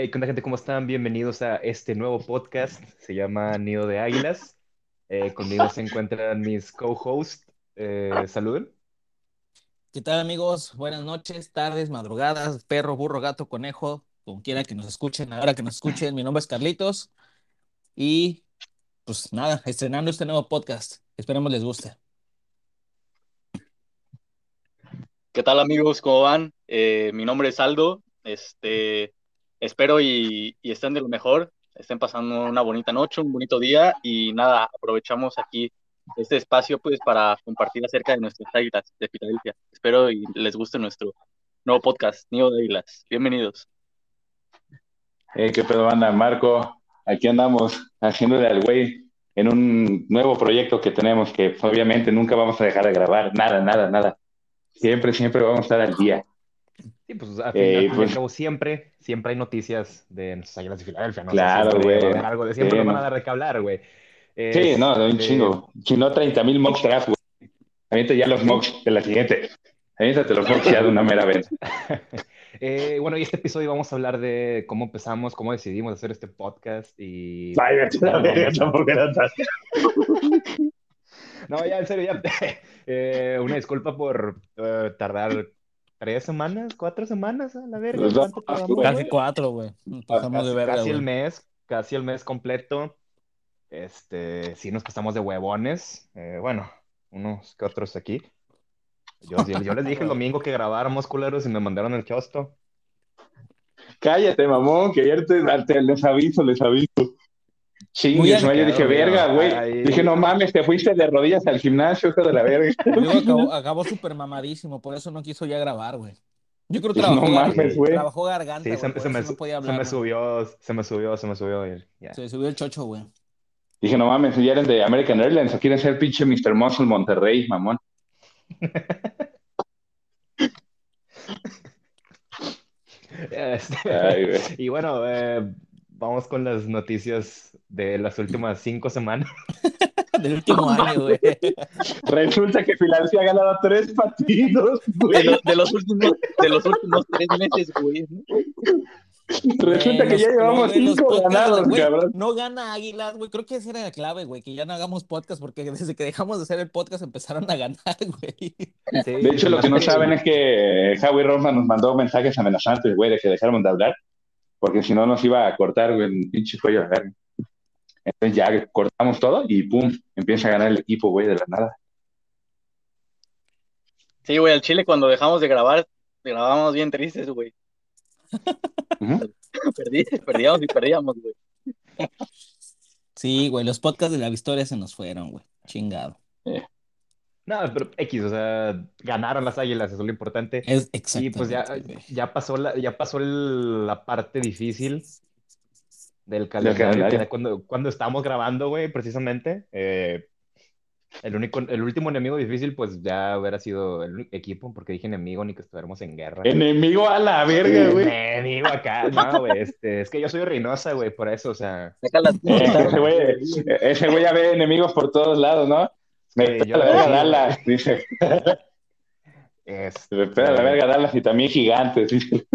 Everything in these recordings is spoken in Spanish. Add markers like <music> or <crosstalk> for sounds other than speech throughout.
Hey, ¿qué onda, gente? ¿Cómo están? Bienvenidos a este nuevo podcast. Se llama Nido de Águilas. Eh, conmigo se encuentran mis co-hosts. Eh, saluden. ¿Qué tal, amigos? Buenas noches, tardes, madrugadas, perro, burro, gato, conejo, como quiera que nos escuchen, ahora que nos escuchen. Mi nombre es Carlitos y pues nada, estrenando este nuevo podcast. Esperemos les guste. ¿Qué tal amigos? ¿Cómo van? Eh, mi nombre es Aldo. Este, espero y, y estén de lo mejor, estén pasando una bonita noche, un bonito día y nada, aprovechamos aquí este espacio pues para compartir acerca de nuestras águilas de Filadelfia. Espero y les guste nuestro nuevo podcast, Nido de Águilas. Bienvenidos. Hey, qué pedo banda, Marco. Aquí andamos haciéndole al güey en un nuevo proyecto que tenemos que obviamente nunca vamos a dejar de grabar, nada, nada, nada. Siempre, siempre vamos a estar al día. Sí, pues a fin, Eh, al fin y pues- al cabo, siempre, siempre hay noticias de nuestras águilas de Filadelfia, ¿no? Claro, güey. a algo de siempre Sí, nos van a dar de qué hablar, güey. Sí, no, un Este, chingo. Si no, 30 mil mocks draft, güey. Avienta ya los mocks de la siguiente. Aviéntate los mocks ya de una mera vez. <laughs> eh, bueno, y este episodio vamos a hablar de cómo empezamos, cómo decidimos hacer este podcast y... Ay, a la verga, tampoco era <laughs> No, ya, en serio, ya. <laughs> Eh, una disculpa por eh, tardar tres semanas, cuatro semanas a la verga. Pues no, ¿Cuánto tardamos, güey. Casi güey? cuatro, güey. Nos pasamos de Casi, verga, casi el mes, casi el mes completo. Este, sí nos pasamos de huevones. Eh, bueno, unos que otros aquí. Yo les dije el <laughs> domingo que grabáramos, culeros, y me mandaron el chosto. Cállate, mamón, que ayer te, te- les aviso, les aviso. Chingues, ¿no? Yo dije, verga, güey. Dije, no mames, te fuiste de rodillas al gimnasio, hijo de la verga. <laughs> Luego acabó, acabó súper mamadísimo, por eso no quiso ya grabar, güey. Yo creo que <laughs> No trabajó, gar- mames, güey. trabajó garganta, Sí, se, me, no podía se subió, se me subió, se me subió. y ya. Se subió el chocho, güey. Dije, no mames, ya eres de American Airlines o quieren ser pinche Mr. Muscle Monterrey, mamón. <laughs> Este, Ay, y bueno, eh, vamos con las noticias de las últimas cinco semanas. <laughs> Del último año, güey. Resulta que Filadelfia ha ganado tres partidos, De, güey. lo- de los últimos, de los últimos tres meses, güey. Resulta que ya llevamos cinco podcasts, ganados, güey, cabrón. No gana Águilas, güey. Creo que esa era la clave, güey. Que ya no hagamos podcast porque desde que dejamos de hacer el podcast empezaron a ganar, güey. Sí, De hecho, lo que no saben es que Howie Roseman nos mandó mensajes amenazantes, güey, de que dejáramos de hablar, porque si no nos iba a cortar, güey, el pinche cuello verga. Entonces ya cortamos todo y pum, empieza a ganar el equipo, güey, de la nada. Sí, güey, al Chile cuando dejamos de grabar, grabábamos bien tristes, güey. <laughs> Perdí, perdíamos y perdíamos, güey. Sí, güey. Los podcasts de la Victoria se nos fueron, güey. Chingado. No, pero X, o sea, ganaron las águilas, eso es lo importante. Es Y pues ya, ya pasó la, ya pasó el- la parte difícil del calendario, cuando, cuando estábamos grabando, güey, precisamente. eh, el único, el último enemigo difícil, pues ya hubiera sido el equipo, porque dije enemigo ni que estuviéramos en guerra. Enemigo a la verga, güey. Enemigo acá, no, güey, este, es que yo soy Reynosa, güey, por eso, o sea, Eh, <laughs> Ese güey, ese güey ya ve enemigos por todos lados, ¿no? Me yo- la verga sí. Dallas, <laughs> dice. este, Me espera la verga Dallas y también gigantes, dice.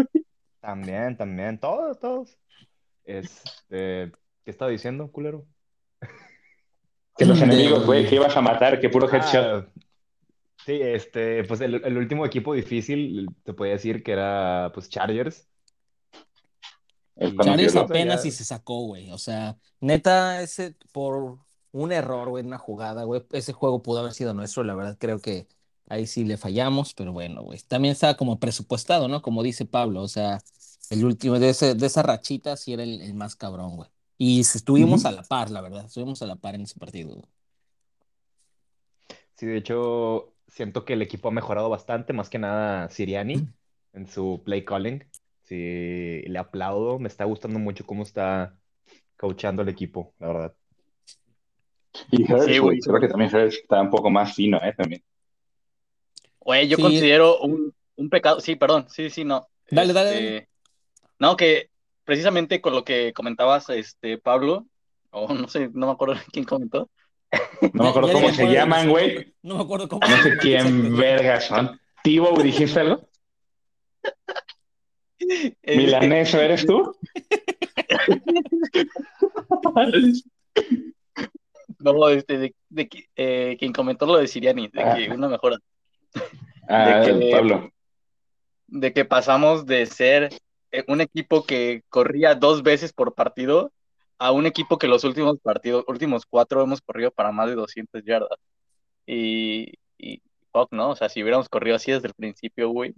También, también, todos, todos. Este, ¿qué estaba diciendo, culero? Que los enemigos, güey, que ibas a matar, que puro headshot. Ah, sí, este, pues el, el último equipo difícil, te podía decir que era, pues, Chargers. Y-. Chargers ya- apenas si se sacó, güey. O sea, neta, ese por un error, güey, una jugada, güey. Ese juego pudo haber sido nuestro, la verdad, creo que ahí sí le fallamos, pero bueno, güey. También estaba como presupuestado, ¿no? Como dice Pablo, o sea, el último de, ese, de esa rachita sí era el, el más cabrón, güey. Y estuvimos a la par, la verdad. Estuvimos a la par en ese partido, güey. Sí, de hecho, siento que el equipo ha mejorado bastante, más que nada Siriani <clears throat> en su play calling. Sí, le aplaudo, me está gustando mucho cómo está coachando el equipo, la verdad. Y Hurts, Sí, güey, creo que también Hurts está un poco más fino, ¿eh? También. Güey, yo Sí. considero un, un pecado. Sí, perdón, sí, sí, no. Dale, dale, Este, dale. No, que precisamente con lo que comentabas, este, Pablo, o <laughs> no sé, no me acuerdo <laughs> quién comentó. No me acuerdo cómo se acuerdo llaman, güey. No me acuerdo cómo No se sé llaman, quién vergas son. Tibo, ¿dijiste algo? <laughs> ¿Milaneso eres tú? No, este, de, de que, eh, quien comentó lo de Siriani, de que una mejora. Ah, De que- Pablo. de que pasamos de ser eh, un equipo que corría dos veces por partido a un equipo que los últimos partidos, últimos cuatro hemos corrido para más de 200 yardas. Y, y fuck, ¿no? O sea, si hubiéramos corrido así desde el principio, güey,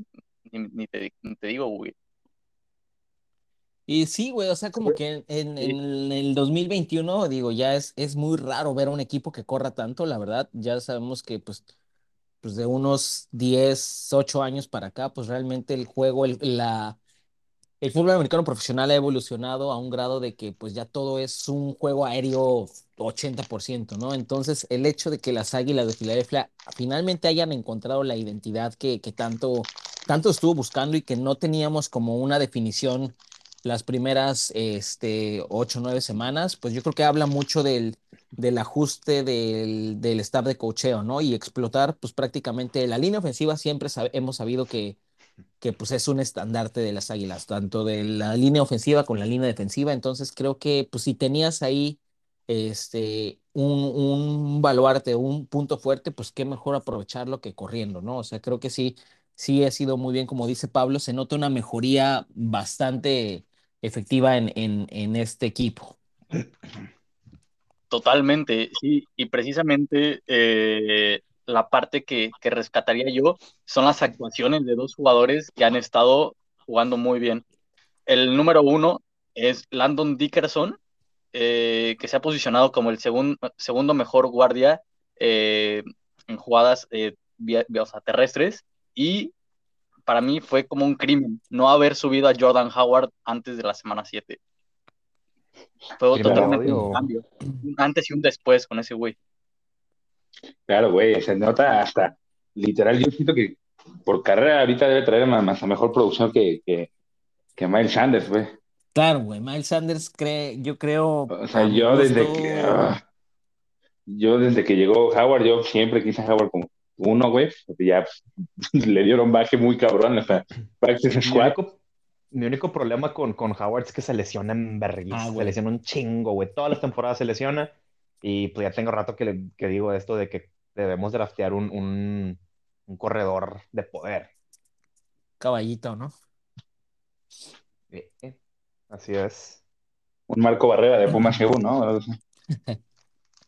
ni, ni te, ni te digo, güey. Y sí, güey, o sea, como que en, Sí. en el 2021, digo, ya es, es muy raro ver a un equipo que corra tanto, la verdad. Ya sabemos que, pues, pues de unos 10, 8 años para acá, pues realmente el juego, el, la, el fútbol americano profesional ha evolucionado a un grado de que, pues, ya todo es un juego aéreo 80%, ¿no? Entonces, el hecho de que las Águilas de Filadelfia finalmente hayan encontrado la identidad que, que tanto, tanto estuvo buscando y que no teníamos como una definición las primeras este, ocho o nueve semanas, pues yo creo que habla mucho del, del ajuste del, del staff de cocheo, ¿no? Y explotar, pues prácticamente la línea ofensiva siempre hemos sabido que, que pues es un estandarte de las Águilas, tanto de la línea ofensiva con la línea defensiva. Entonces creo que pues si tenías ahí este, un, un baluarte, un punto fuerte, pues qué mejor aprovecharlo que corriendo, ¿no? O sea, creo que sí, sí ha sido muy bien, como dice Pablo, se nota una mejoría bastante efectiva en, en, en este equipo. Totalmente, sí, y precisamente eh, la parte que, que rescataría yo son las actuaciones de dos jugadores que han estado jugando muy bien. El número uno es Landon Dickerson, eh, que se ha posicionado como el segun- segundo mejor guardia eh, en jugadas vía- vía- terrestres, y para mí fue como un crimen no haber subido a Jordan Howard antes de la semana 7. Fue totalmente un cambio, un antes y un después con ese güey. Claro, güey, se nota hasta, literal, yo siento que por carrera ahorita debe traer más, más a mejor producción que, que, que Miles Sanders, güey. Claro, güey, Miles Sanders cree, yo creo, O sea, yo desde gusto, que, ah, yo desde que llegó Howard, yo siempre quise a Howard como uno, güey, porque ya <laughs> le dieron baje muy cabrón hasta Practice Mi Squad. único, mi único problema con, con Howard es que se lesiona en vergüenza. Ah, se lesiona un chingo, güey. Todas las temporadas se lesiona. Y pues ya tengo rato que, le- que digo esto de que debemos draftear un, un, un corredor de poder. caballito, ¿no? Eh, eh, Así es. Un Marco Barrera de Pumas G1, ¿no? <laughs>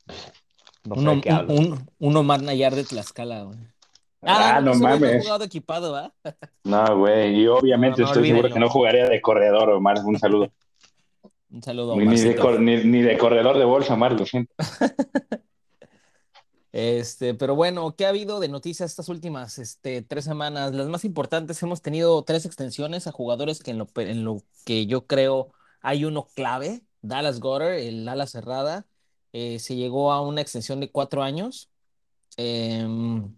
<laughs> No sé Uno, de qué un, un, uno más Nayar de Tlaxcala, güey. Ah, Ah, no ha mames. jugado equipado, ¿va? <laughs> No, güey, y obviamente No, no, estoy seguro olvídenlo. que no jugaría de corredor, Omar. Un saludo. <laughs> Un saludo Ni, ni de, Omarcito. cor- ni, ni de corredor de bolsa, Omar, lo siento. <laughs> Este, pero bueno, ¿qué ha habido de noticias estas últimas este, tres semanas? Las más importantes, hemos tenido tres extensiones a jugadores que en lo, en lo que yo creo hay uno clave, Dallas Goddard, el ala cerrada, eh, se llegó a una extensión de cuatro años em,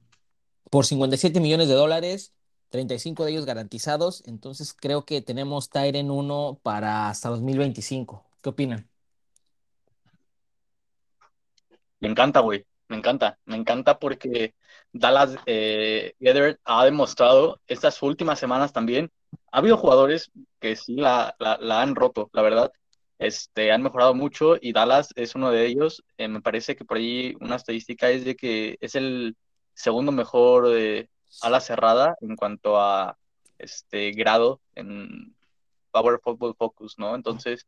por 57 millones de dólares, 35 de ellos garantizados, entonces creo que tenemos Tyren 1 para hasta 2025. ¿Qué opinan? Me encanta, güey. Me encanta. Me encanta porque Dallas eh, ha demostrado estas últimas semanas también. Ha habido jugadores que sí la, la han roto, la verdad. Este, han mejorado mucho y Dallas es uno de ellos. Eh, me parece que por ahí una estadística es de que es el segundo mejor eh, ala cerrada en cuanto a este grado en Power Football Focus, ¿no? Entonces,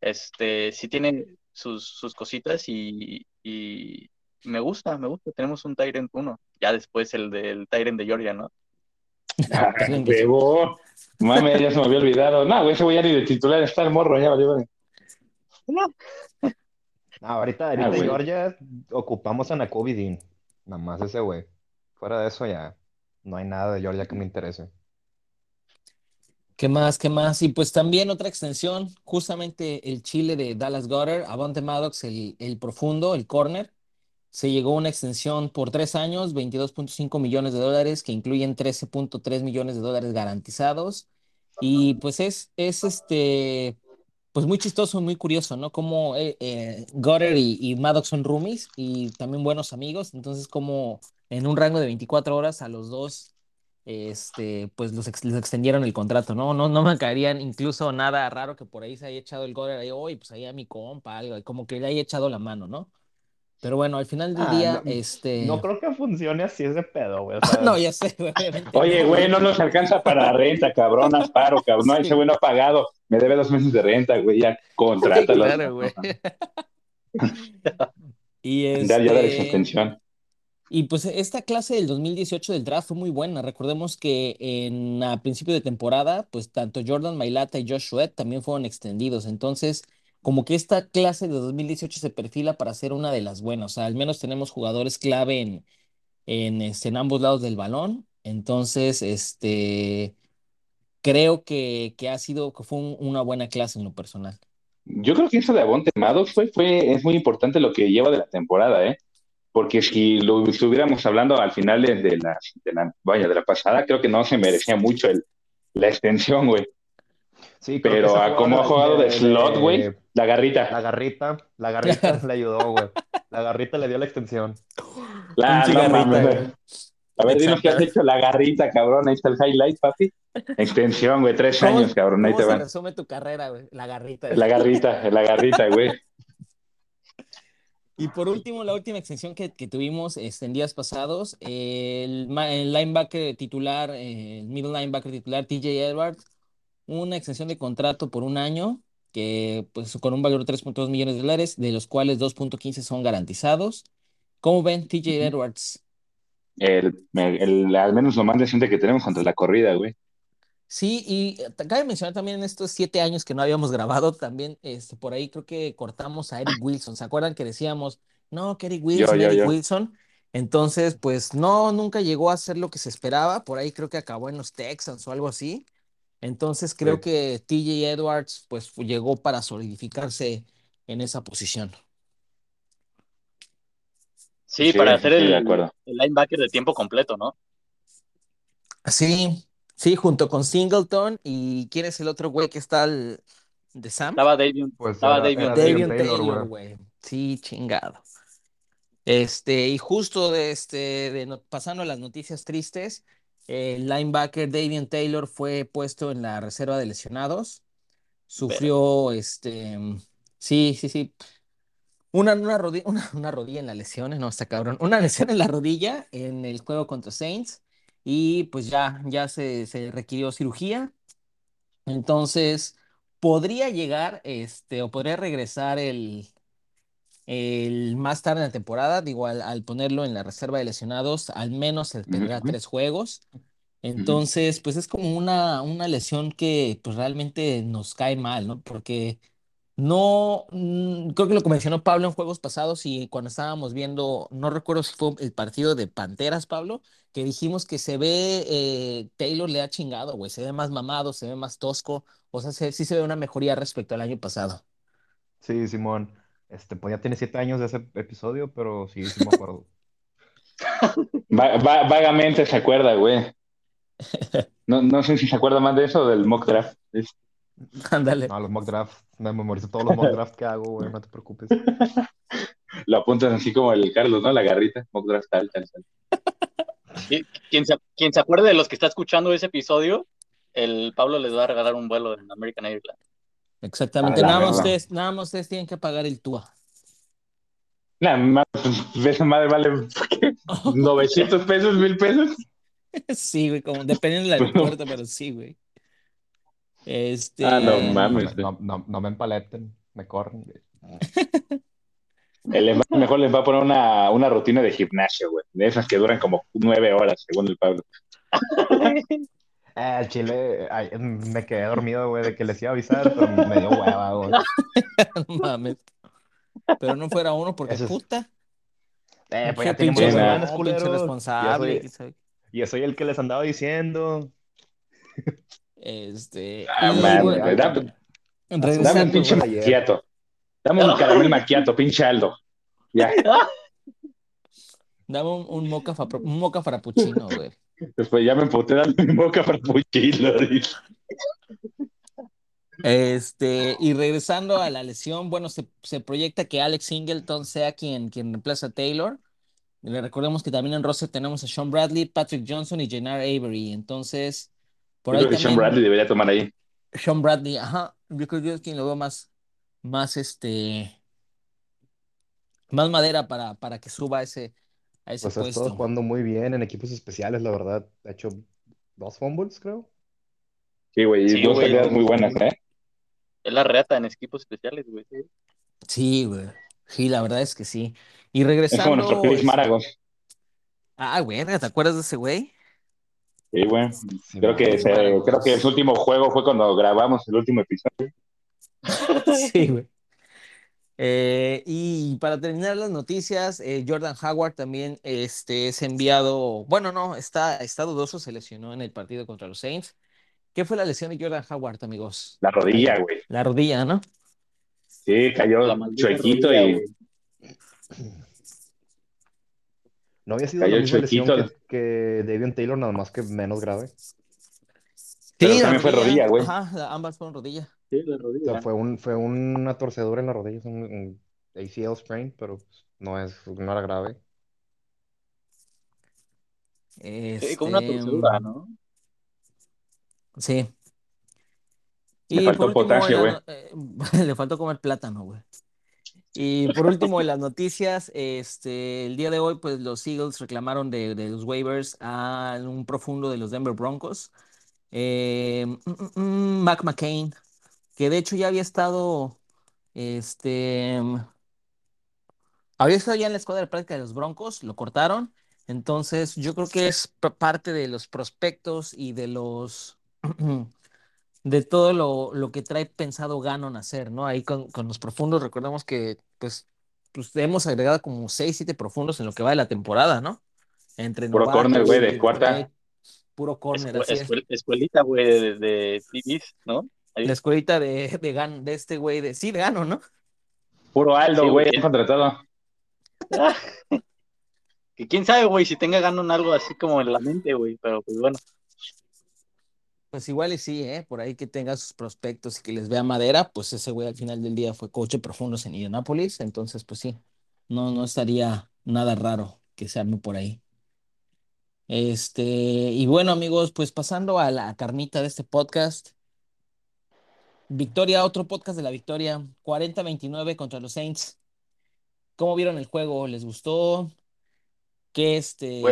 este, sí tiene sus, sus cositas y, y me gusta, me gusta. Tenemos un Tyrant 1. Ya después el del Tyrant de Georgia, ¿no? Ah. <laughs> Mame, ya se me había olvidado. No, güey, ese güey ya ni de titular está el morro, ya valió. güey. No, ahorita, ahorita Ah. Georgia ocupamos a Nakobe Dean. Nada más ese güey. Fuera de eso ya no hay nada de Georgia que me interese. ¿Qué más? ¿Qué más? Y pues también otra extensión, justamente el Chile de Dallas Goddard, Avante Maddox, el, el profundo, el corner, se llegó a una extensión por tres años, 22.5 millones de dólares, que incluyen 13.3 millones de dólares garantizados. Y pues es, es este, pues muy chistoso, muy curioso, ¿no? Como eh, eh, Goddard y, y Maddox son roomies y también buenos amigos, entonces como en un rango de 24 horas a los dos este, pues los ex- les extendieron el contrato, ¿no? No, no me caerían incluso nada raro que por ahí se haya echado el ahí, oye, pues ahí a mi compa, algo, como que le haya echado la mano, ¿no? Pero bueno, al final del Ah, día, no- este... No creo que funcione así ese pedo, güey. O <laughs> sea, No, ya sé, güey, Oye, güey, no nos alcanza para renta, cabrón, haz paro, cabrón. No, Sí. ese güey no ha pagado. Me debe dos meses de renta, güey, ya contrátalo. Claro, güey. <laughs> Y Ya, ya dale su este... atención. Y pues esta clase del 2018 del draft fue muy buena. Recordemos que en a principio de temporada, pues tanto Jordan Mailata y Josh Sweat también fueron extendidos. Entonces, como que esta clase de 2018 se perfila para ser una de las buenas. O sea, al menos tenemos jugadores clave en, en, este, en ambos lados del balón. Entonces, este, creo que, que ha sido, que fue un- una buena clase en lo personal. Yo creo que eso de Avonte Maddox fue, fue, es muy importante lo que lleva de la temporada, ¿eh? Porque si lo estuviéramos hablando al final de, de la, de la, vaya, de la pasada, creo que no se merecía mucho el, la extensión, güey. sí, Pero a como ha jugado de slot, güey, la La garrita. garrita, la garrita le ayudó, güey. La garrita le dio la extensión. La, no garrita. A ver, dinos qué has hecho la garrita, cabrón. Ahí está el highlight, papi. Extensión, güey, tres ¿Cómo- años, cabrón. Ahí ¿Cómo te se van. resume tu carrera, güey? La garrita. La garrita, la garrita, güey. Y por último, la última extensión que, que tuvimos este, en días pasados, el, linebacker titular, el middle linebacker titular, TJ Edwards, una extensión de contrato por un año, que pues con un valor de 3.2 millones de dólares, de los cuales 2.15 son garantizados. ¿Cómo ven TJ Edwards? El, al menos lo más decente que tenemos contra la corrida, güey. Sí, y eh, cabe mencionar también en estos siete años que no habíamos <laughs> grabado, también este, por ahí creo que cortamos a Eric Wilson. ¿Se acuerdan que decíamos, no, que Eric Wilson, yo, Eric yo. Wilson? Entonces, pues no, nunca llegó a ser lo que se esperaba. Por ahí creo que acabó en los Texans o algo así. Entonces creo Sí. que TJ Edwards pues llegó para solidificarse en esa posición. Sí, Sí, para hacer sí, el, de acuerdo. el linebacker de tiempo completo, ¿no? Sí, sí, junto con Singleton. ¿Y quién es el otro güey que está al- de Sam? Estaba Davion, Pues estaba era- Davion era Taylor. Davion Taylor, Taylor, güey. güey. Sí, chingado. Este, y justo de este, de no- pasando a las noticias tristes, el linebacker Davion Taylor fue puesto en la reserva de lesionados. Sufrió, este, sí, sí, sí. Una, una rodilla, una, una rodilla en la lesión, no, está cabrón. Una lesión en la rodilla en el juego contra Saints. Y pues ya, ya se, se requirió cirugía. Entonces, podría llegar, este, o podría regresar el, el más tarde en la temporada, digo, al, al ponerlo en la reserva de lesionados, al menos se tendrá tres juegos. Entonces, pues es como una, una lesión que pues realmente nos cae mal, ¿no? Porque no, mm, creo que lo que mencionó Pablo en juegos pasados y cuando estábamos viendo, no recuerdo si fue el partido de Panteras, Pablo, que dijimos que se ve, eh, Taylor le ha chingado, güey, se ve más mamado, se ve más tosco, o sea, se- sí se ve una mejoría respecto al año pasado. Sí, Simón. Este, pues ya tiene siete años de ese episodio, pero sí, sí me acuerdo. <laughs> Va- va- vagamente se acuerda, güey. <laughs> No, no sé si se acuerda más de eso o del mock draft. Es- <laughs> Ándale. No, los mock drafts. Me memorizo todos los mock drafts que hago, güey, no te preocupes. <laughs> lo apuntas así como el Carlos, ¿no? La garrita, mock draft tal, tal, tal. <laughs> Qui- Quien se, quien se acuerde de los que está escuchando ese episodio, el Pablo les va a regalar un vuelo en American Airlines. Exactamente, nada más ustedes, nada más ustedes tienen que pagar el TUA. Nah, ma- pues, esa madre vale ¿qué? 900 pesos, 1000 pesos. Sí, güey, como dependiendo del aeropuerto, pero sí, güey. Este, Ah, no mames. me- no, no, no me empaleten, me corren. güey. El mejor les va a poner una, una rutina de gimnasio, güey. De esas que duran como nueve horas, según el Pablo. Eh, <laughs> el chile, ay, me quedé dormido, güey, de que les iba a avisar, pero me dio hueva, güey. <laughs> no mames. Pero no fuera uno porque Eso es- puta. Eh, pues ya tiene muchas semanas, culeros. pinche Ya responsable. soy- soy el que les andaba diciendo. Este, Ah, y mames, bueno, dame- Dame un regresando, pinche maquiato. Dame un caramel maquiato, pinche Aldo. Ya. <laughs> dame un, un moca, fa- un moca frappuccino, güey. Después ya me emputé, dame un puchilo. dice. Este, y regresando a la lesión, bueno, se, se proyecta que Alex Singleton sea quien, quien reemplaza a Taylor. Le recordemos que también en roster tenemos a Sean Bradley, Patrick Johnson y Jannard Avery. Entonces, por Yo ahí creo que Sean Bradley debería tomar ahí. Sean Bradley, ajá. Yo creo que es quien lo veo más, más este, más madera para, para que suba a ese, a ese Pues ha estado puesto. jugando muy bien en equipos especiales, la verdad. Ha hecho dos fumbles, creo. Sí, güey, y Sí, dos güey. salidas muy buenas, ¿eh? Es la reata en equipos especiales, güey. sí. Güey. Sí, la verdad es que sí. Y Es como nuestro regresando, Felix es- Maragos. ah, güey, ¿te acuerdas de ese güey? Sí, güey. Sí, Creo que, se- creo que su último juego fue cuando grabamos el último episodio. <laughs> Sí, güey. Eh, y para terminar las noticias, eh, Jordan Howard también este, es enviado, bueno, no, está, está dudoso, se lesionó en el partido contra los Saints. ¿Qué fue la lesión de Jordan Howard, amigos? La rodilla, güey. La rodilla, ¿no? Sí, cayó chuequito rodilla, y. No había sido la misma lesión que, que Davion Taylor, nada más que menos grave. Pero Sí, también fue rodilla, güey. Ajá, ambas fueron rodilla. Sí, la O rodilla. sea, fue, un, fue una torcedura en la rodilla, es un, un ACL sprain, pero pues, no, es, no era grave. Sí, como una Este, torcedura, ¿no? Sí. Le Y faltó último, potasio, la- eh, <laughs> le faltó comer plátano, güey. Y por último, en las noticias, este, el día de hoy, pues los Eagles reclamaron de, los waivers a un profundo de los Denver Broncos, eh, mm, mm, mm, Mac McCain, que de hecho ya había estado, este, había estado ya en la escuadra de práctica de los Broncos, lo cortaron. Entonces, yo creo que es parte de los prospectos y de los <clears throat> de todo lo, lo que trae pensado Gannon hacer, ¿no? Ahí con, con los profundos, recordemos que pues, pues hemos agregado como 6, 7 profundos en lo que va de la temporada, ¿no? Entre Puro novatos, corner, güey, de cuarta. puro corner, Escu- así es. escuel- escuelita, güey, de, de TVs, ¿no? Ahí. La escuelita de, de, Gan- de este güey, de sí, de Gannon, ¿no? Puro Aldo, Sí, güey, han contratado. <laughs> Que quién sabe, güey, si tenga ganan algo así como en la mente, güey. Pero pues bueno. Pues igual y sí, ¿eh? Por ahí que tenga sus prospectos y que les vea madera, pues ese güey al final del día fue coach de profundos en Indianapolis, entonces pues sí, no, no estaría nada raro que se arme por ahí. Este, y bueno amigos, pues pasando a la carnita de este podcast, Victoria, otro podcast de la Victoria, 40-29 contra los Saints. ¿Cómo vieron el juego? ¿Les gustó? ¿Qué, este.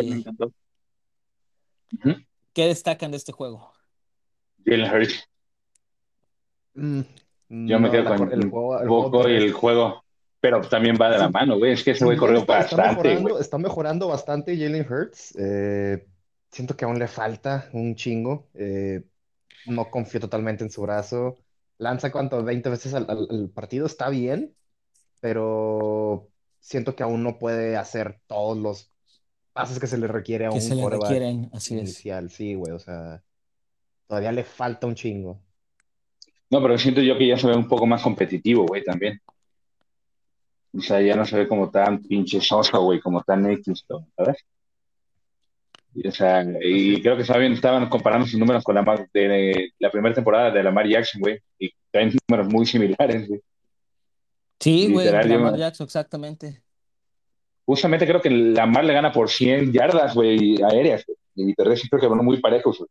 Ujú. ¿qué destacan de este juego? Jalen Hurts. Mm, Yo me no, quedo la- con el el juego, el juego poco y el juego. Pero también va de la mano, güey. Es que ese güey Sí, corrió está, está bastante, mejorando, güey. está mejorando bastante Jalen Hurts. Eh, siento que aún le falta un chingo. Eh, no confío totalmente en su brazo. Lanza cuánto, 20 veces al, al- al partido, está bien, pero siento que aún no puede hacer todos los pases que se le requiere a Que un se le quarterback requieren, así es. inicial. Sí, güey, o sea, todavía le falta un chingo. No, pero siento yo que ya se ve un poco más competitivo, güey, también. O sea, ya no se ve como tan pinche soso, güey, como tan X. ¿sabes? Y, o sea, y creo que estaban, estaban comparando sus números con la mar- de la primera temporada de Lamar Jackson, güey, y traen números muy similares, güey. Sí, güey, Lamar Jackson, exactamente. Justamente creo que Lamar le gana por 100 yardas, güey, aéreas, güey, y terrestres creo que van muy parejos, güey.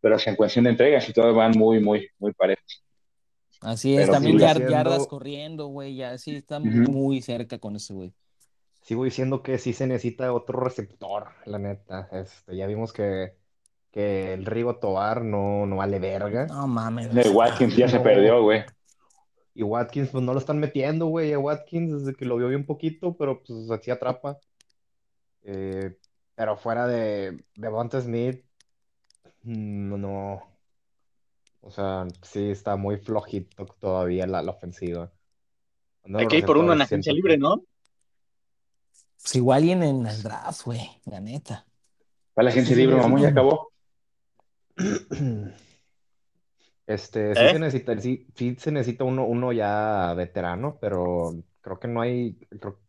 Pero en cuestión de entregas y todo van muy, muy, muy parejos. Así es, Pero también sigue yar- siendo- yardas corriendo, güey, ya sí está Ujú. muy cerca con ese güey. Sigo diciendo que sí se necesita otro receptor, la neta. Este, ya vimos que, que el Rigo Tobar no, no vale verga. No mames. De Watkins ya se perdió, güey. Y Watkins, pues no lo están metiendo, güey. A Watkins desde que lo vio bien poquito, pero pues así atrapa. Eh, pero fuera de Devonta Smith, no. O sea, sí está muy flojito todavía la, la ofensiva. Hay los que ir por uno en receptores agencia libre, ¿no? Pues igual y en, el draft, güey, la neta. Para la gente Sí, libre, mamón, ya acabó. <clears throat> Este, sí ¿Eh? se necesita, sí, sí se necesita uno, uno ya veterano, pero creo que no hay. creo-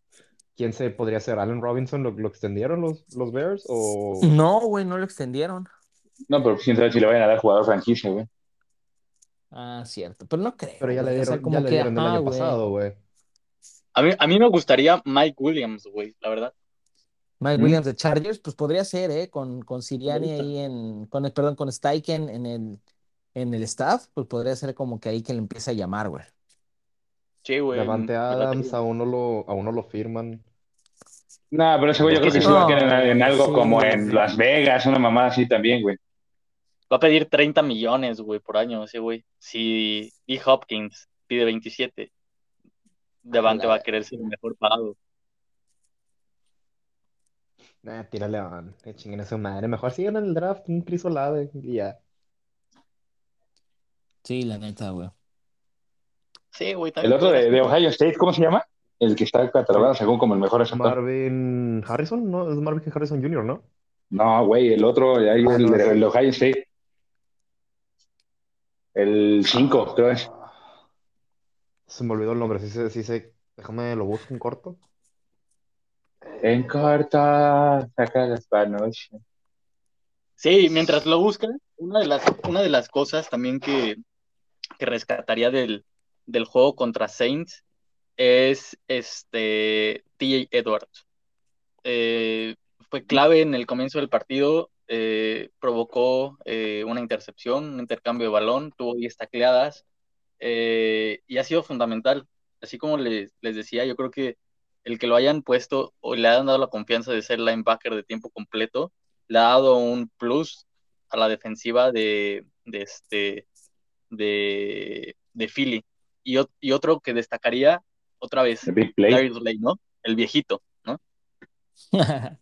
¿quién se podría hacer? ¿Allen Robinson lo, lo extendieron los, los Bears? O No, güey, no lo extendieron. No, pero quién sabe si le vayan a dar jugador franquicia, güey. Ah, cierto, pero no creo. pero ya le güey, o sea, dieron, como ya le que, dieron el ajá, año güey. pasado, güey. A mí, a mí me gustaría Mike Williams, güey, la verdad. Mike ¿Mm? Williams de Chargers, pues podría ser, ¿eh? Con, con Sirianni ahí en, con el, perdón, con Steichen en el, en el staff, pues podría ser como que ahí que le empiece a llamar, güey. Sí, güey. Late, Adams, güey. a uno lo, a uno lo firman. No, pero ese güey yo creo que sí va a quedar en, en algo Sí, como sí. en Las Vegas, una mamada así también, güey. Va a pedir 30 millones, güey, por año ese güey. Si D. Hopkins pide 27, Devante va a querer ser el mejor pagado. Nah, tírale a que chinguen a su madre. Mejor sigan en el draft un Chris Olave y ya. Sí, la neta, güey. Sí, güey, El otro de. Ohio State, ¿cómo se llama? El que está catalogado según como el mejor receptor. Marvin Harrison, ¿no? Es Marvin Harrison Jr., ¿no? No, güey, el otro, ahí Ah, el, no, el de Ohio State. El 5, creo es. Se me olvidó el nombre, sí sé, sí sé. Déjame lo busco en corto. En corta, saca las panos. Sí, mientras lo buscan, una de las, una de las cosas también que, que rescataría del, del juego contra Saints es este TJ Edwards. Eh, fue clave en el comienzo del partido, eh, provocó eh, una intercepción, un intercambio de balón, tuvo 10 tacleadas eh, y ha sido fundamental. Así como les, les decía, yo creo que el que lo hayan puesto o le hayan dado la confianza de ser linebacker de tiempo completo, le ha dado un plus a la defensiva de, de este de, de Philly. Y, ot- y otro que destacaría otra vez, Slay, ¿no? El viejito, ¿no? <laughs>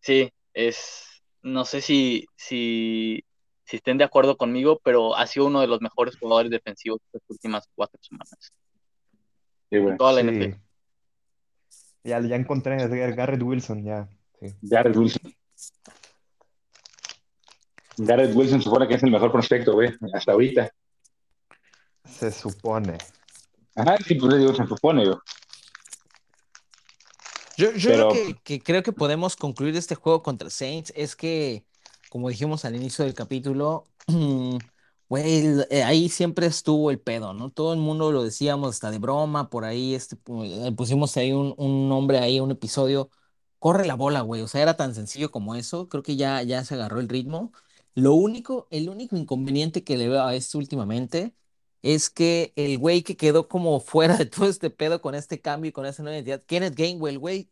Sí, es, no sé si, si, si estén de acuerdo conmigo, pero ha sido uno de los mejores jugadores defensivos de las últimas cuatro semanas. Sí. En toda la Sí. NFL. Ya, ya encontré, es Garrett Wilson, ya. Sí. Garrett Wilson. Garrett Wilson supone que es el mejor prospecto, güey, hasta ahorita. Se supone. Ajá, sí, pues le digo, se supone, güey. Yo, yo Pero- lo que, que creo que podemos concluir este juego contra Saints es que, como dijimos al inicio del capítulo, <clears throat> güey, eh, ahí siempre estuvo el pedo, ¿no? Todo el mundo lo decíamos hasta de broma, por ahí este, eh, pusimos ahí un, un nombre ahí, un episodio, corre la bola, güey, o sea, era tan sencillo como eso, creo que ya, ya se agarró el ritmo. Lo único, el único inconveniente que le veo a esto últimamente es que el güey que quedó como <laughs> fuera de todo este pedo con este cambio y con esa nueva identidad, Kenneth Gainwell, güey,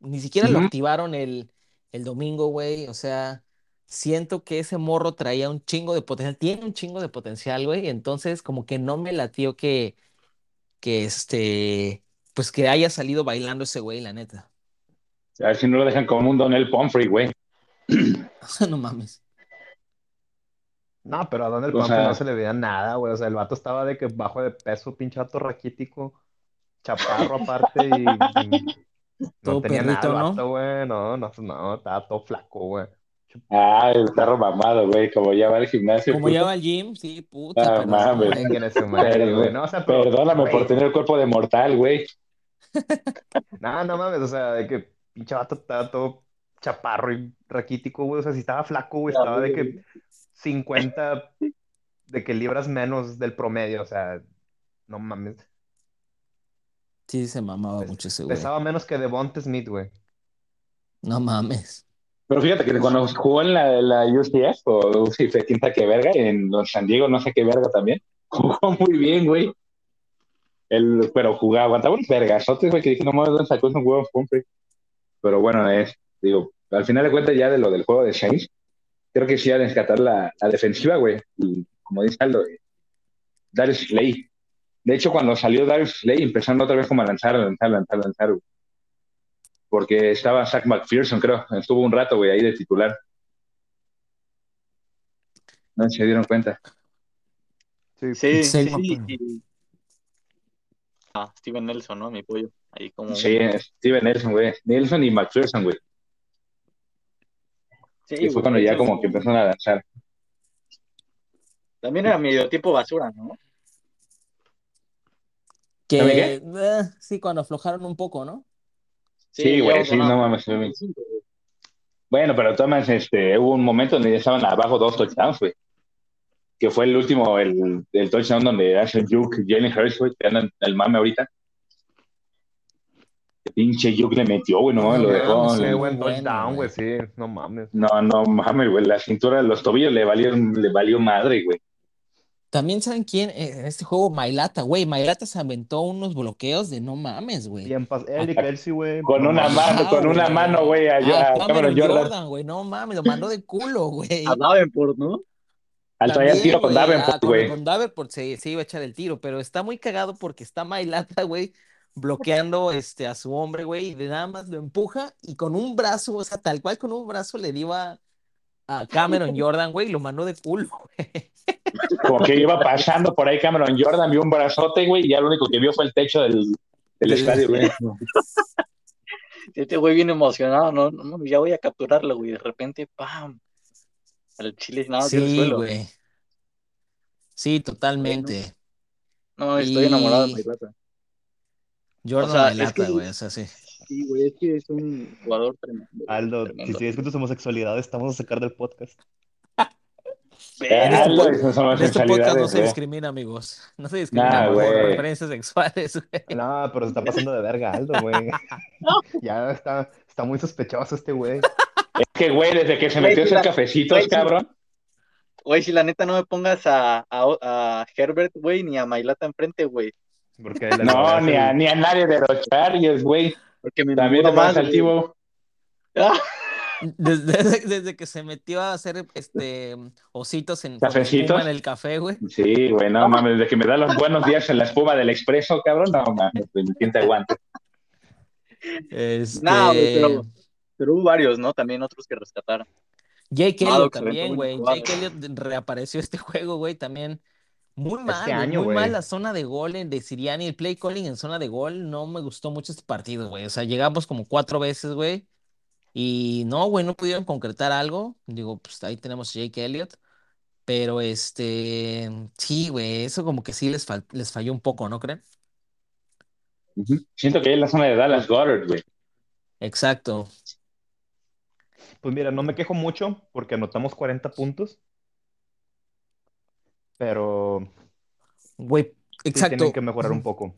ni siquiera lo activaron el, el domingo, güey. O sea, siento que ese morro traía un chingo de potencial, tiene un chingo de potencial, güey. Entonces, como que no me latió que, que este, pues que haya salido bailando ese güey, la neta. A ver si no lo dejan como un Donell Pumphrey, güey. <laughs> No mames. No, pero a Donald O Pumphrey sea- no se le veía nada, güey. O sea, el vato estaba de que bajo de peso, pinche vato raquítico, chaparro aparte y, <laughs> y no Todo tenía nada perrito, ¿no? vato, güey. No, no, no, estaba todo flaco, güey. Ah, el perro mamado, güey, como ya va al gimnasio. Como puto. ya va al gym, sí, puta, Ah, mames. no, Chinguen a su madre, Pero, güey. No, o sea, pero, Perdóname güey, por tener el cuerpo de mortal, güey. <laughs> No, no mames, o sea, de que pinche vato estaba todo chaparro y raquítico, güey. O sea, si estaba flaco, güey, estaba de que 50, de que libras menos del promedio, o sea, no mames. sí se mamaba Pes- mucho ese güey. Pesaba menos que Devonta Smith, güey. No mames. Pero fíjate que cuando jugó en la, la UCF o UCF, quién qué verga, en San Diego, no sé qué verga también, <laughs> jugó muy bien, güey. Él, pero jugaba, aguantaba unos vergazotes, güey, que dije, no mames, ¿dónde sacó esos huevos, Pumphrey? Pero bueno, es, digo, al final de cuentas ya de lo del juego de Saints, creo que sí a descatar la, la defensiva, güey. Y como dice Aldo, eh, Darius Slay. De hecho, cuando salió Darius Slay, empezaron otra vez como a lanzar, a lanzar, a lanzar, a lanzar, güey. Porque estaba Zach McPherson, creo. Estuvo un rato, güey, ahí de titular. No se dieron cuenta. Sí, Sí, Sí, sí, Ah, Steven Nelson, ¿no? Mi pollo. Ahí como. Sí, Steven Nelson, güey. Nelson y McPherson, güey. Sí, Y fue cuando ya como que empezaron a lanzar. También era medio tiempo basura, ¿no? Que, eh, sí, cuando aflojaron un poco, ¿no? Sí, güey, sí, no mames. como sí. 25, güey. Bueno, pero tomas, este, hubo un momento donde ya estaban abajo dos touchdowns, güey. Que fue el último, el, el touchdown donde hace Duke, Jalen Hurts, güey, que andan el mame ahorita. Pinche Yuk le metió, güey, no, No lo dejó. mames, Qué le- buen touchdown, güey. sí, no mames. No, no mames, güey, la cintura, los tobillos le valió, le valió madre, güey. También saben quién en este juego Mailata, güey. Mailata se aventó unos bloqueos de no mames, güey. Bien Eric güey. Con no una mames. mano, con una mano, güey, a, Ah, a Cameron Jordan. Güey. No mames, lo mandó de culo, güey. A Davenport, ¿no? Al traer También, tiro con ah, Davenport, con- güey. Con Davenport se, se iba a echar el tiro, pero está muy cagado porque está Mailata, güey, bloqueando este, a su hombre, güey, y de nada más lo empuja y con un brazo, o sea, tal cual con un brazo le dio a, a Cameron Jordan, güey, y lo mandó de culo, güey. Como que iba pasando por ahí Cameron Jordan, vio un brazote, güey, y ya lo único que vio fue el techo del, del estadio, güey. <laughs> Este güey viene emocionado, ¿no? no, no, ya voy a capturarlo, güey. De repente, ¡pam! Al chile nada, dio el Sí, suelo. güey. Sí, totalmente. No, estoy enamorado de Y- Mailata. Jordan O sea, es que- güey, o sea, sí. Sí, güey, es que es un jugador tremendo. Aldo, tremendo. si sigues con tu homosexualidad, estamos a sacar del podcast. Este pod- En este podcast no se güey. discrimina, amigos. No se discrimina Nah, por güey. preferencias sexuales, güey. No, pero se está pasando de verga, Aldo, güey. <laughs> Ya está, está muy sospechoso este güey. Es que, güey, desde que se Güey, metió cafecitos, güey, sí. cabrón. Güey, si la neta no me pongas a, a, a Herbert, güey, ni a Mailata enfrente, güey. Porque <laughs> No, ni a, ni a nadie de los Chargers, güey. Porque me También pones más, altivo. Desde, <laughs> desde- desde que se metió a hacer este ositos en, ¿Cafecitos? en el café, güey. Sí, güey, no mames, desde que me da los buenos días en la espuma del expreso, cabrón, no mames, ¿quién te aguanta? Este... No, güey, pero- Pero hubo varios, ¿no? También otros que rescataron. Jake Elliott también, güey. Jake Elliott reapareció este juego, güey, también. Muy mal, año, muy mal la zona de gol en- de Siriani. El play calling en zona de gol no me gustó mucho este partido, güey. O sea, llegamos como cuatro veces, güey. Y no, güey, no pudieron concretar algo. Digo, pues ahí tenemos a Jake Elliott. Pero este, sí, güey, eso como que sí les, fal- les falló un poco, ¿no creen? Siento que en la zona de Dallas Goddard, güey. Exacto. Pues mira, no me quejo mucho porque anotamos 40 puntos. Pero Güey, sí exacto. tienen que mejorar un poco.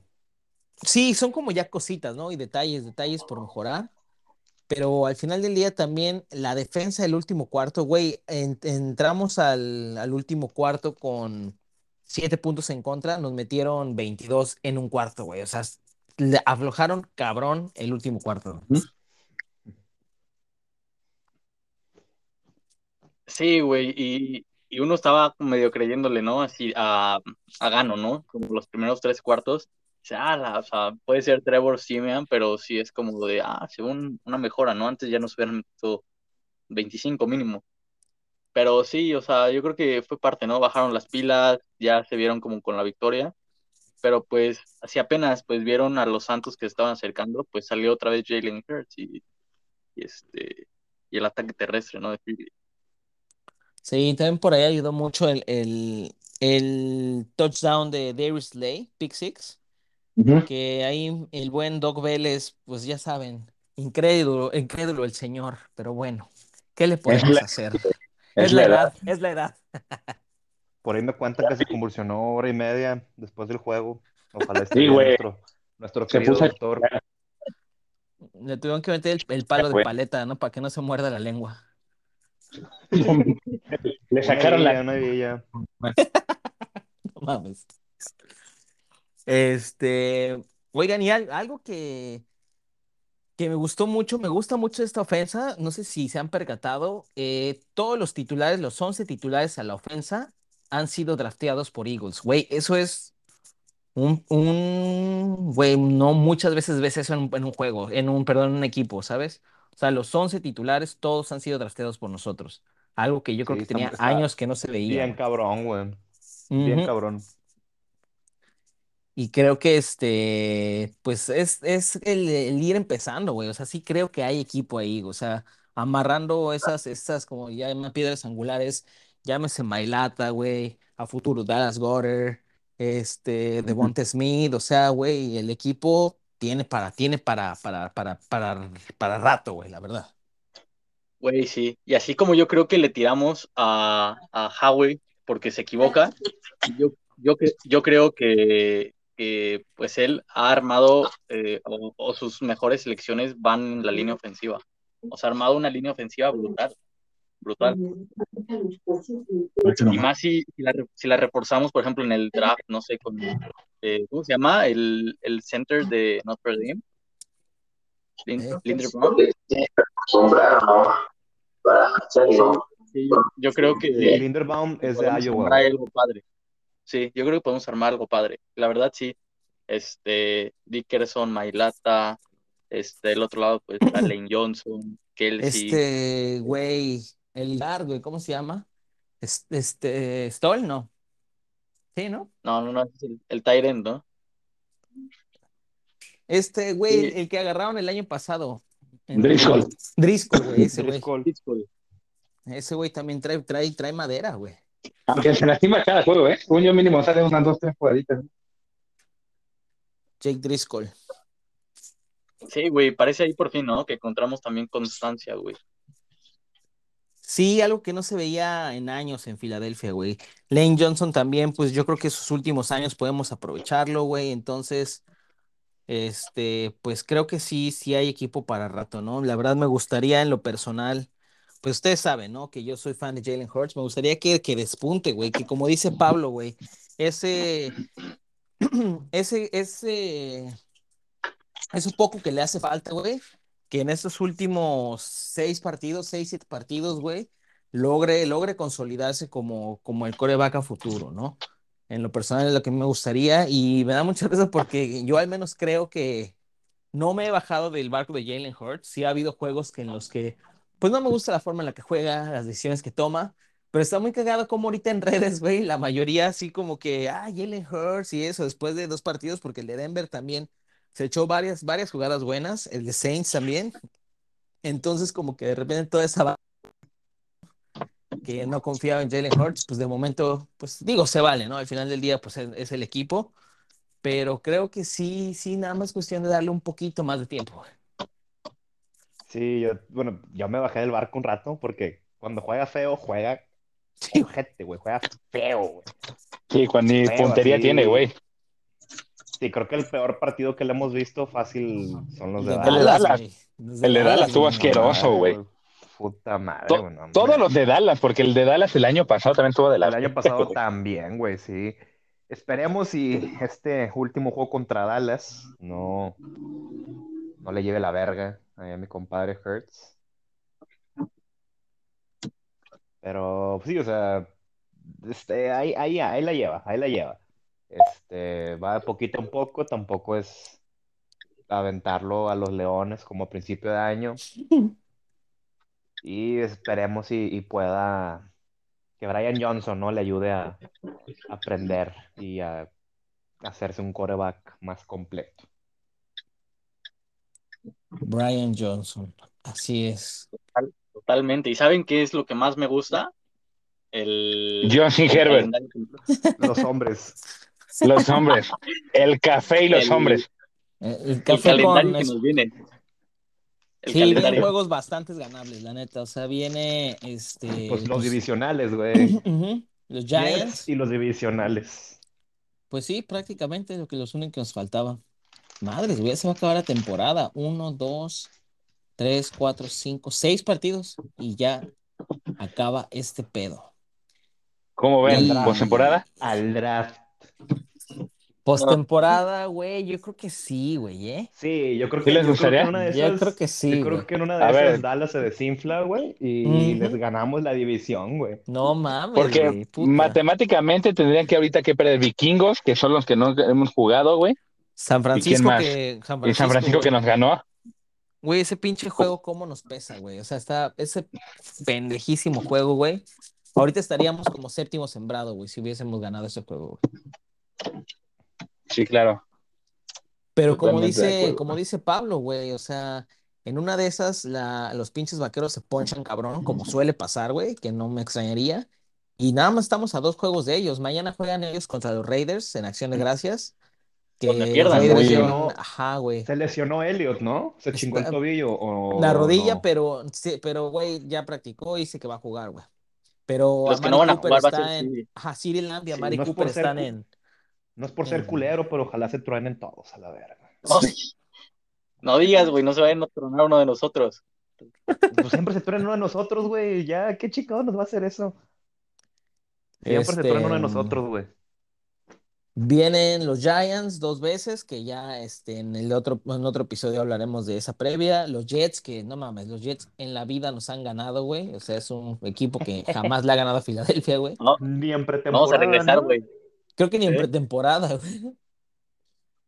Sí, son como ya cositas, ¿no? Y detalles, detalles por mejorar. Pero al final del día también la defensa del último cuarto, güey, en- entramos al, al último cuarto con siete puntos en contra, nos metieron 22 en un cuarto, güey. O sea, le aflojaron cabrón el último cuarto. Sí, güey, y, y uno estaba medio creyéndole, ¿no? Así a, a Gano, ¿no? Como los primeros tres cuartos. Ah, o sea, puede ser Trevor Simeon, pero sí es como de, ah, según una mejora, ¿no? Antes ya nos hubieran metido 25 mínimo. Pero sí, o sea, yo creo que fue parte, ¿no? Bajaron las pilas, ya se vieron como con la victoria. Pero pues, así apenas, pues vieron a los Santos que estaban acercando, pues salió otra vez Jalen Hurts y, y este, y el ataque terrestre, ¿no? De Philly. Sí, también por ahí ayudó mucho el, el, el touchdown de Darius Slay, pick six. Ujú. que ahí el buen Doc Vélez, pues ya saben, incrédulo, incrédulo el señor, pero bueno, ¿qué le podemos la- hacer? <laughs> Es Es la la edad, es la edad. Por ahí me cuentan que se convulsionó hora y media después del juego. Ojalá esté Sí, bien güey. nuestro, nuestro Se querido puso a doctor. Le tuvieron que meter el, el palo de Güey. paleta, ¿no? Para que no se muerda la lengua. <laughs> Le sacaron la... <laughs> No mames. Este, oigan, y al- algo que, que me gustó mucho, me gusta mucho esta ofensa, no sé si se han percatado, eh, todos los titulares, los 11 titulares a la ofensa han sido drafteados por Eagles. Güey, eso es un, un, güey, no muchas veces ves eso en un juego, en un, perdón, en un equipo, ¿sabes? O sea, los 11 titulares todos han sido drafteados por nosotros. Algo que yo creo Sí, que tenía años que no se veía. Bien cabrón, güey. Bien cabrón. Y creo que este, pues es, es el, el ir empezando, güey. O sea, sí creo que hay equipo ahí, o sea, amarrando esas, esas como ya piedras angulares, llámese Mailata, güey, a futuro Dallas Goddard, este, Devonta Smith, o sea, güey, el equipo tiene para, tiene para, para, para, para, para rato, güey, la verdad. Güey, sí. Y así como yo creo que le tiramos a, a porque se equivoca, yo, yo, yo creo que, pues él ha armado eh, o, o sus mejores selecciones van en la línea ofensiva. O sea, ha armado una línea ofensiva brutal, brutal. Y más si, si la, re- si la reforzamos, por ejemplo, en el draft, no sé, con, eh, ¿cómo se llama? El, el center de Notre Dame. Lin- Eh. Linderbaum. Sí, Sí, yo, creo que Linderbaum es de Iowa. algo padre. Sí, yo creo que podemos armar algo padre. La verdad, sí. Este, Dickerson, Mailata, este, del otro lado, pues, Lane Johnson, Kelsey. Este, güey, el guard, güey, ¿cómo se llama? Es- Este, Stoll, no. Sí, ¿no? No, no, no, es el, el end, ¿no? Este, güey, Sí. el, el que agarraron el año pasado. En- Driscoll. Driscoll, güey, ese güey. Driscoll. Driscoll. Ese güey también trae, trae, trae madera, güey. Aunque se lastima cada juego, ¿eh? Un yo mínimo sale unas dos, tres jugaditas. Jake Driscoll. Sí, güey, parece ahí por fin, ¿no? Que encontramos también constancia, güey. Sí, algo que no se veía en años en Filadelfia, güey. Lane Johnson también, pues yo creo que sus últimos años podemos aprovecharlo, güey. Entonces, este, pues creo que sí, sí hay equipo para rato, ¿no? La verdad me gustaría en lo personal, pues ustedes saben, ¿no? Que yo soy fan de Jalen Hurts. Me gustaría que, que despunte, güey. Que como dice Pablo, güey, ese, <clears throat> ese, ese, eso poco que le hace falta, güey. Que en estos últimos seis partidos, seis, siete partidos, güey, logre, logre consolidarse como, como el coreback a futuro, ¿no? En lo personal es lo que me gustaría y me da mucha <laughs> risa porque yo al menos creo que no me he bajado del barco de Jalen Hurts. Sí ha habido juegos que en los que, pues no me gusta la forma en la que juega, las decisiones que toma, pero está muy cagado como ahorita en redes, güey, la mayoría así como que, ah, Jalen Hurts y eso, después de dos partidos, porque el de Denver también se echó varias, varias jugadas buenas, el de Saints también. Entonces, como que de repente toda esa que no confiaba en Jalen Hurts, pues de momento, pues digo, se vale, ¿no? Al final del día, pues es, es el equipo, pero creo que sí, sí, nada más cuestión de darle un poquito más de tiempo. güey. Sí, yo, bueno, yo me bajé del barco un rato porque cuando juega feo, juega Sí, güey. juega feo, güey. Sí, cuando ni puntería así. tiene, güey. Sí, creo que el peor partido que le hemos visto fácil son los de De El de Dallas. Dallas. El de Dallas estuvo asqueroso, güey. Puta madre, güey. Todos los de Dallas, porque el de Dallas el año pasado también estuvo de la El año pasado también, güey, sí. Esperemos y este último juego contra Dallas no, no le lleve la verga a mi compadre Hertz. Pero pues, sí, o sea, este, ahí, ahí, ahí la lleva, ahí la lleva. Este, va de poquito en poco, tampoco es aventarlo a los Leones como a principio de año. <laughs> Y esperemos y, y pueda que Brian Johnson, ¿no? Le ayude a aprender y a hacerse un coreback más completo. Brian Johnson, así es. Totalmente. ¿Y saben qué es lo que más me gusta? El, el Herbert. Los hombres. <laughs> Los hombres. El café y los El- hombres. El El café calendario con que nos viene. El Sí, vienen juegos bastante ganables, la neta. O sea, viene este. Pues los pues, divisionales, güey. <clears throat> Los Giants. y los divisionales. Pues sí, prácticamente lo que los únicos que nos faltaba. Madres, güey, ya se va a acabar la temporada. Uno, dos, tres, cuatro, cinco, seis partidos y ya acaba este pedo. ¿Cómo ven? ¿Postemporada? Al draft. Postemporada, güey, yo creo que sí, güey, ¿eh? Sí, yo creo ¿Sí que, les yo creo que gustaría? Yo creo que sí, yo creo que en una de A esas ver. Dallas se desinfla, güey, y les ganamos la división, güey. No mames, Porque matemáticamente tendrían que ahorita que perder vikingos, que son los que no hemos jugado, güey. San Francisco más? que San Y San Francisco que nos ganó. Güey, ese pinche juego, ¿cómo nos pesa, güey? O sea, está ese pendejísimo juego, güey. Ahorita estaríamos como séptimo sembrado, güey, si hubiésemos ganado ese juego, güey. Sí, claro. Pero como dice, acuerdo. como dice Pablo, güey, o sea, en una de esas la, los pinches vaqueros se ponchan cabrón, como suele pasar, güey, que no me extrañaría. Y nada más estamos a dos juegos de ellos. Mañana juegan ellos contra los Raiders en Acción de Gracias. Que Donde pierdan, Raiders güey. llevan- No. Ajá, güey. Se lesionó Elliot, ¿no? Se chingó el Está- tobillo o La rodilla, no? pero, sí, pero, güey, ya practicó y dice que va a jugar, güey. Pero Los que no van a Cooper jugar va a está ser en. Siri. Ajá, CeeDee Lamb y Sí, Amari no Cooper están en. No es por ser Mm. culero, pero ojalá se truenen todos a la verga. Ay, no digas, güey, no se vayan a tronar uno de nosotros. Pues siempre se truena uno de nosotros, güey. Ya, ¿qué chingado nos va a hacer eso? Siempre se Este, truena uno de nosotros, güey. Vienen los Giants dos veces, que ya este, en el otro, en otro episodio hablaremos de esa previa. Los Jets, que no mames, los Jets en la vida nos han ganado, güey. O sea, es un equipo que jamás le ha ganado a Filadelfia, güey. No, Ni en pretemporada. vamos a regresar, ¿no? güey. Creo que ni en pretemporada, <laughs> güey.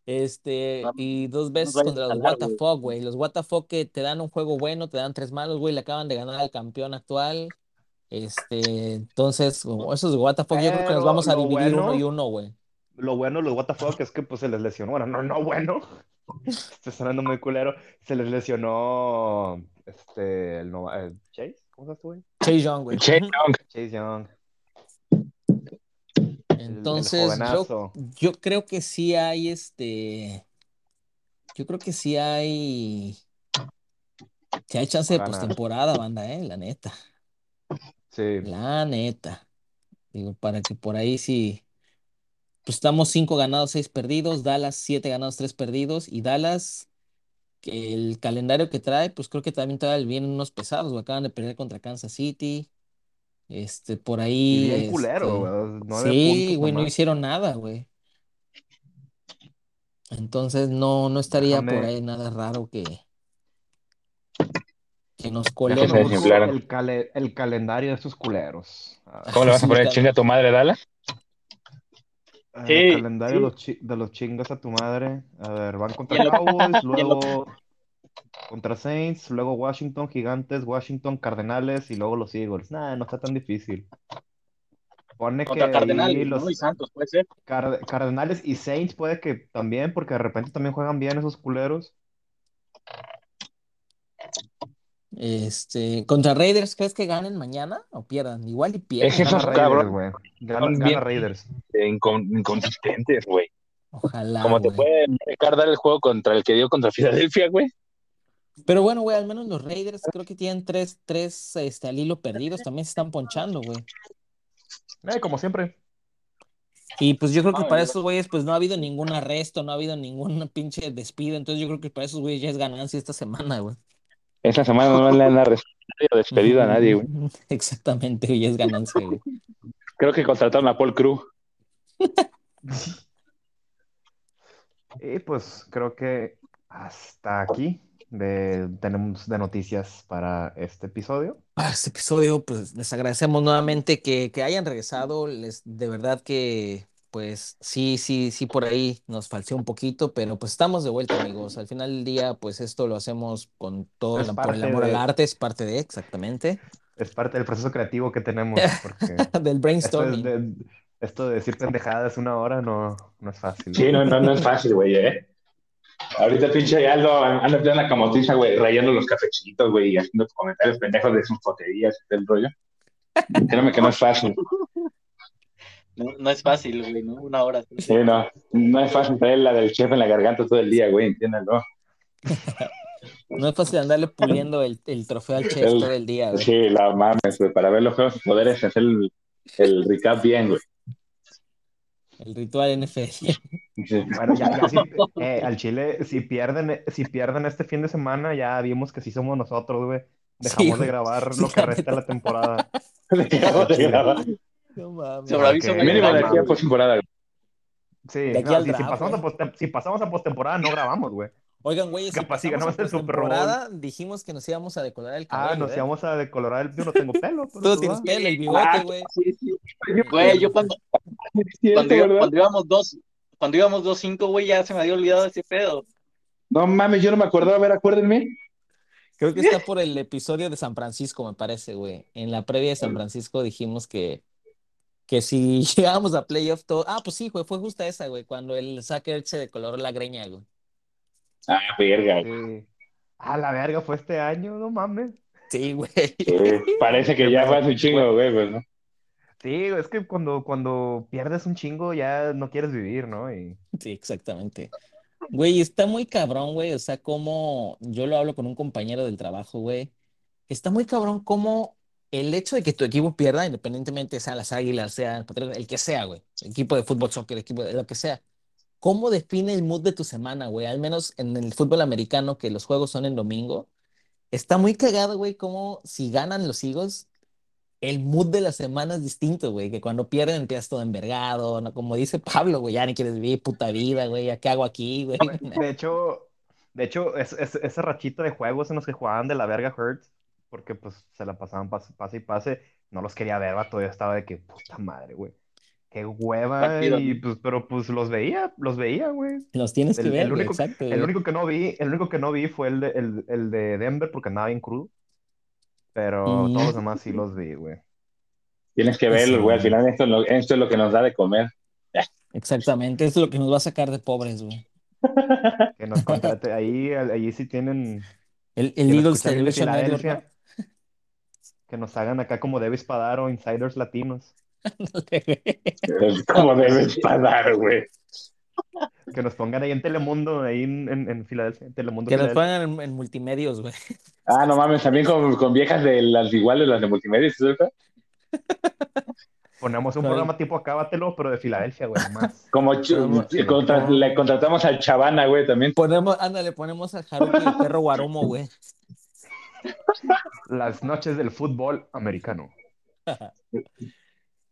Este, y dos veces contra los the güey. Los fuck que te dan un juego bueno, te dan tres malos, güey. Le acaban de ganar al campeón actual. Este, entonces, esos fuck, yo creo que nos vamos a dividir uno y uno, güey. Lo bueno de los WTF es que pues se les lesionó. Bueno, no, no bueno. <laughs> Está sonando muy culero. Se les lesionó este el nova- eh, Chase, ¿cómo se llama, güey? Chase Young, güey. Ujú. Young, Chase Young. Entonces, yo, creo que sí hay este. Yo creo que sí hay. Sí hay chance de postemporada, banda, eh, la neta. Sí. La neta. Digo, para que por ahí sí. Pues estamos cinco ganados, seis perdidos. Dallas, siete ganados, tres perdidos. Y Dallas, que el calendario que trae, pues creo que también trae vienen unos pesados. Acaban de perder contra Kansas City. Este, por Y ahí. bien culero, este, güey. Nueve Sí, güey, no hicieron nada, güey. Entonces no, no estaría por Déjame- ahí nada raro que, que nos colemos. El, cale- el calendario de estos culeros. A ver, ¿Cómo le vas a <laughs> poner está- chinga a tu madre, Dallas? el Sí, calendario sí. De, los de los chingas a tu madre. A ver, van Y contra Cowboys, <laughs> y luego contra Saints, luego Washington, Gigantes, Washington, Cardenales y luego los Eagles. Nah, no está tan difícil. Pone que Contra ahí Cardenales, los ¿no? Y Santos, puede ser. Car- Cardenales y Saints puede que también, porque de repente también juegan bien esos culeros. Este, contra Raiders, ¿crees que ganen mañana o pierdan? Igual y pierden. Es que Gana esos Raiders, cabrones güey. Gana, Raiders. Incon- inconsistentes, güey. Ojalá, Como te puede Ricardo dar el juego contra el que dio contra Filadelfia, güey. Pero bueno, güey, al menos los Raiders creo que tienen tres, tres este, al hilo perdidos, también se están ponchando, güey. Eh, como siempre. Y pues yo creo que Ah, para esos güeyes pues no ha habido ningún arresto, no ha habido ningún <laughs> pinche despido, entonces yo creo que para esos güeyes ya es ganancia esta semana, güey. Esa semana no le han arrestado o despedido a nadie, güey. <laughs> Exactamente, ya es ganancia, güey. Creo que contrataron a Paul Cruz. <laughs> Y pues creo que hasta aquí de, tenemos de noticias para este episodio. Para este episodio, pues les agradecemos nuevamente que, que hayan regresado. Les, de verdad que, pues sí, sí, sí, por ahí nos falseó un poquito, pero pues estamos de vuelta, amigos. Al final del día, pues esto lo hacemos con todo Es el, por el amor al de- arte, es parte de, exactamente, Es parte del proceso creativo que tenemos, <laughs> porque del esto, es brainstorming. de, esto de decir pendejadas una hora no, no es fácil. Sí, no, no, no es fácil, güey, ¿eh? Ahorita pinche Aldo anda en la camotiza, güey, rayando los cafecitos, güey, y haciendo comentarios pendejos de sus poterías y del rollo. Créeme que no es fácil. No, no es fácil, güey, ¿no? Una hora. Sí, no, no es fácil traer la del chef en la garganta todo el día, güey, entiéndalo. No es fácil andarle puliendo el, el trofeo al chef El- todo el día, güey. Sí, la mames, güey, para ver los juegos de poderes, hacer el, el recap bien, güey. El ritual NFL. Bueno, ya, ya <laughs> eh, al Chile, si pierden, si pierden este fin de semana, ya vimos que sí somos nosotros, güey. Dejamos Sí, de grabar Sí, lo que resta de la temporada. <laughs> Dejamos de grabar. No mames. Sobre aviso, Mínimo de aquí a postemporada. Sí, no, si, pasamos a postem- si pasamos a postemporada, no grabamos, güey. Oigan, güey, Capaz si ganamos el Super Bowl. dijimos que nos íbamos a decorar el cabello, Ah, nos ¿eh? íbamos a decolorar el... Yo no tengo pelo. <laughs> Tú no tienes pelo, el bigote, Ah, güey. sí, sí. Güey, yo cuando, <laughs> cuando, ¿verdad? cuando íbamos dos, cuando íbamos dos cinco, güey, ya se me había olvidado ese pedo. No mames, yo no me acordaba, a ver, acuérdenme. Creo que está por el episodio de San Francisco, me parece, güey. En la previa de San Francisco dijimos que, que si <laughs> llegábamos a playoff todo. Ah, pues sí, güey, fue justa esa, güey, cuando el Sacker se decoloró la greña, güey. Ah, verga. Sí. Ah, la verga, fue este año, no mames. Sí, güey. Sí, parece que <laughs> ya fue hace un chingo, güey, pues, ¿no? Sí, es que cuando, cuando pierdes un chingo ya no quieres vivir, ¿no? Y Sí, exactamente. Güey, está muy cabrón, güey. O sea, como yo lo hablo con un compañero del trabajo, güey. Está muy cabrón cómo el hecho de que tu equipo pierda, independientemente sea las Águilas, sea el el que sea, güey, equipo de fútbol, soccer, equipo de lo que sea, ¿cómo define el mood de tu semana, güey? Al menos en el fútbol americano, que los juegos son en domingo, está muy cagado, güey, como si ganan los Eagles, el mood de la semana es distinto, güey, que cuando pierden empiezas todo envergado, ¿no? Como dice Pablo, güey, ya ni quieres vivir puta vida, güey, ¿ya qué hago aquí, güey? De hecho, de hecho, es, es- ese rachito de juegos en los que jugaban de la verga Hurts, porque pues se la pasaban pase, pase y pase, no los quería ver, vato, yo estaba de que, puta madre, güey. Qué hueva, y pues, pero pues los veía, los veía, güey. Los tienes que El, ver, el único, exacto, el güey. único que no vi, el único que no vi fue el de, el, el de Denver porque andaba bien crudo, pero todos los Mm, demás sí los vi, güey. Tienes que verlo, güey. Al final esto, es lo- esto es lo que nos da de comer. exactamente, eso es lo que nos va a sacar de pobres, güey. Que nos contrate, ahí, ahí sí tienen, El, el Eagles Television Network, que nos hagan acá como Davis Padar o Insiders Latinos. <laughs> Es como debes pagar, güey. Que nos pongan ahí en Telemundo, ahí en, en, en Filadelfia, en Telemundo Que nos pongan en, en multimedios, güey. Ah, no mames, también con, con viejas de las iguales, las de multimedia, ¿sí ¿sabes? Ponemos un programa tipo Acábatelo, pero de Filadelfia, güey, más. <laughs> Como contra- no. le contratamos al Chavana, güey, también. Ponemos, ándale, ponemos a Haruki el perro Guarumo, güey. Las noches del fútbol americano. <laughs>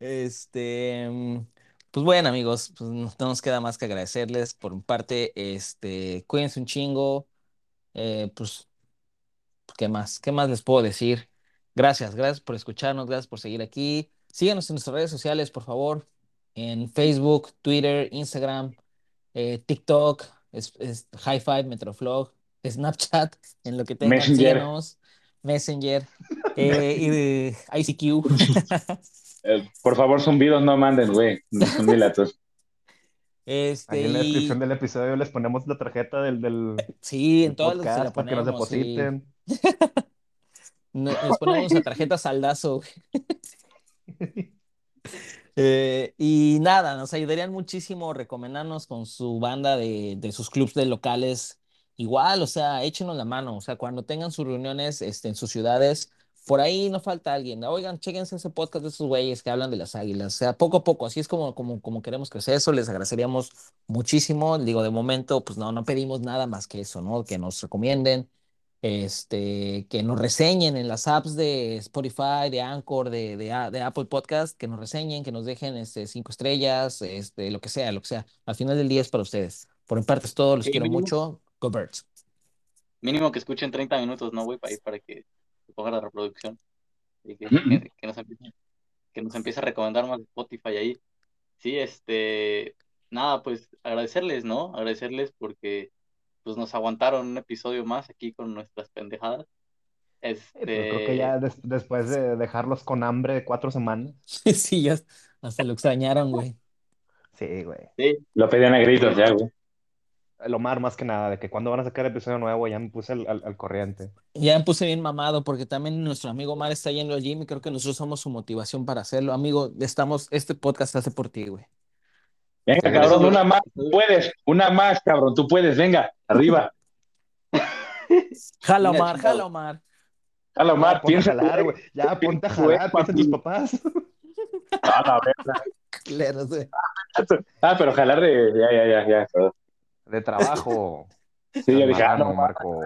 Este, mm, pues bueno, amigos, pues no no nos queda más que agradecerles por mi parte, este, cuídense un chingo, eh, pues, ¿qué más? ¿Qué más les puedo decir? Gracias, gracias por escucharnos, gracias por seguir aquí. Síganos en nuestras redes sociales, por favor, en Facebook, Twitter, Instagram, eh, TikTok, es, es High Five, Metroflog, <laughs> Snapchat, en lo que tengan, Messenger. síganos, Messenger, eh, de ICQ. <laughs> <laughs> Eh, por favor, zumbidos no manden, güey. No son dilatos. Este, Ahí en la y descripción del episodio les ponemos la tarjeta del, del, sí, en todas las la para que nos ponemos, sí. depositen. <laughs> No- Les ponemos nuestra tarjeta saldazo. <laughs> Eh, y nada, nos ayudarían muchísimo recomendarnos con su banda de, de sus clubs de locales. Igual, o sea, échenos la mano. O sea, cuando tengan sus reuniones este, en sus ciudades, por ahí no falta alguien. Oigan, chéquense ese podcast de esos güeyes que hablan de las águilas. O sea, poco a poco, así es como, como, como queremos crecer eso. Les agradeceríamos muchísimo. Digo, de momento, pues no, no pedimos nada más que eso, ¿no? Que nos recomienden este, que nos reseñen en las apps de Spotify, de Anchor, de, de, de Apple Podcast, que nos reseñen, que nos dejen este, cinco estrellas, este, lo que sea, lo que sea. Al final del día es para ustedes. Por mi parte es todo, los Sí, quiero mínimo. mucho. Go Birds. Mínimo que escuchen 30 minutos, ¿no, güey? Para, para que ponga la reproducción. Y que, que, que nos empiece, que nos empiece a recomendar más Spotify ahí. Sí, este, nada, pues agradecerles, ¿no? Agradecerles porque pues nos aguantaron un episodio más aquí con nuestras pendejadas. Pero creo que ya Este, des- después de dejarlos con hambre de cuatro semanas. <laughs> sí, ya hasta lo extrañaron, güey. Sí, güey. sí, Lo pedían a gritos ya, güey. El Omar más que nada, de que cuando van a sacar episodio nuevo ya me puse al, al- al corriente. Ya me puse bien mamado porque también nuestro amigo Omar está yendo al gym y creo que nosotros somos su motivación para hacerlo. Amigo, estamos, este podcast se hace por ti, güey. Venga, cabrón, una más. Tú puedes, una más, cabrón. Tú puedes, venga, arriba. <laughs> Jala, Omar, jala, Omar. Jala, Ya, Omar, piensa. jalar, güey. Ya, ponte a jalar, piensa en tus papás. A la verga. <laughs> Ah, pero jalar de. Ya, ya, ya, ya. De trabajo. <laughs> Sí, yo dije, ah, no, Marco.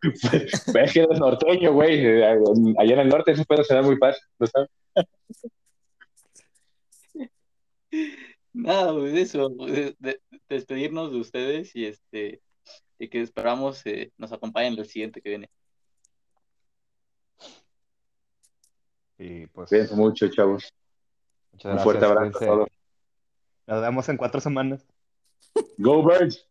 <laughs> es que eres norteño, güey. Allá en el norte eso puede ser muy fácil, ¿no sabes? nada, pues eso, de- de- despedirnos de ustedes y este, y que esperamos eh, nos acompañen en el siguiente que viene. Y pues, Cuídense mucho, chavos. muchas Un gracias. fuerte abrazo a todos. Nos vemos en cuatro semanas. Go Birds.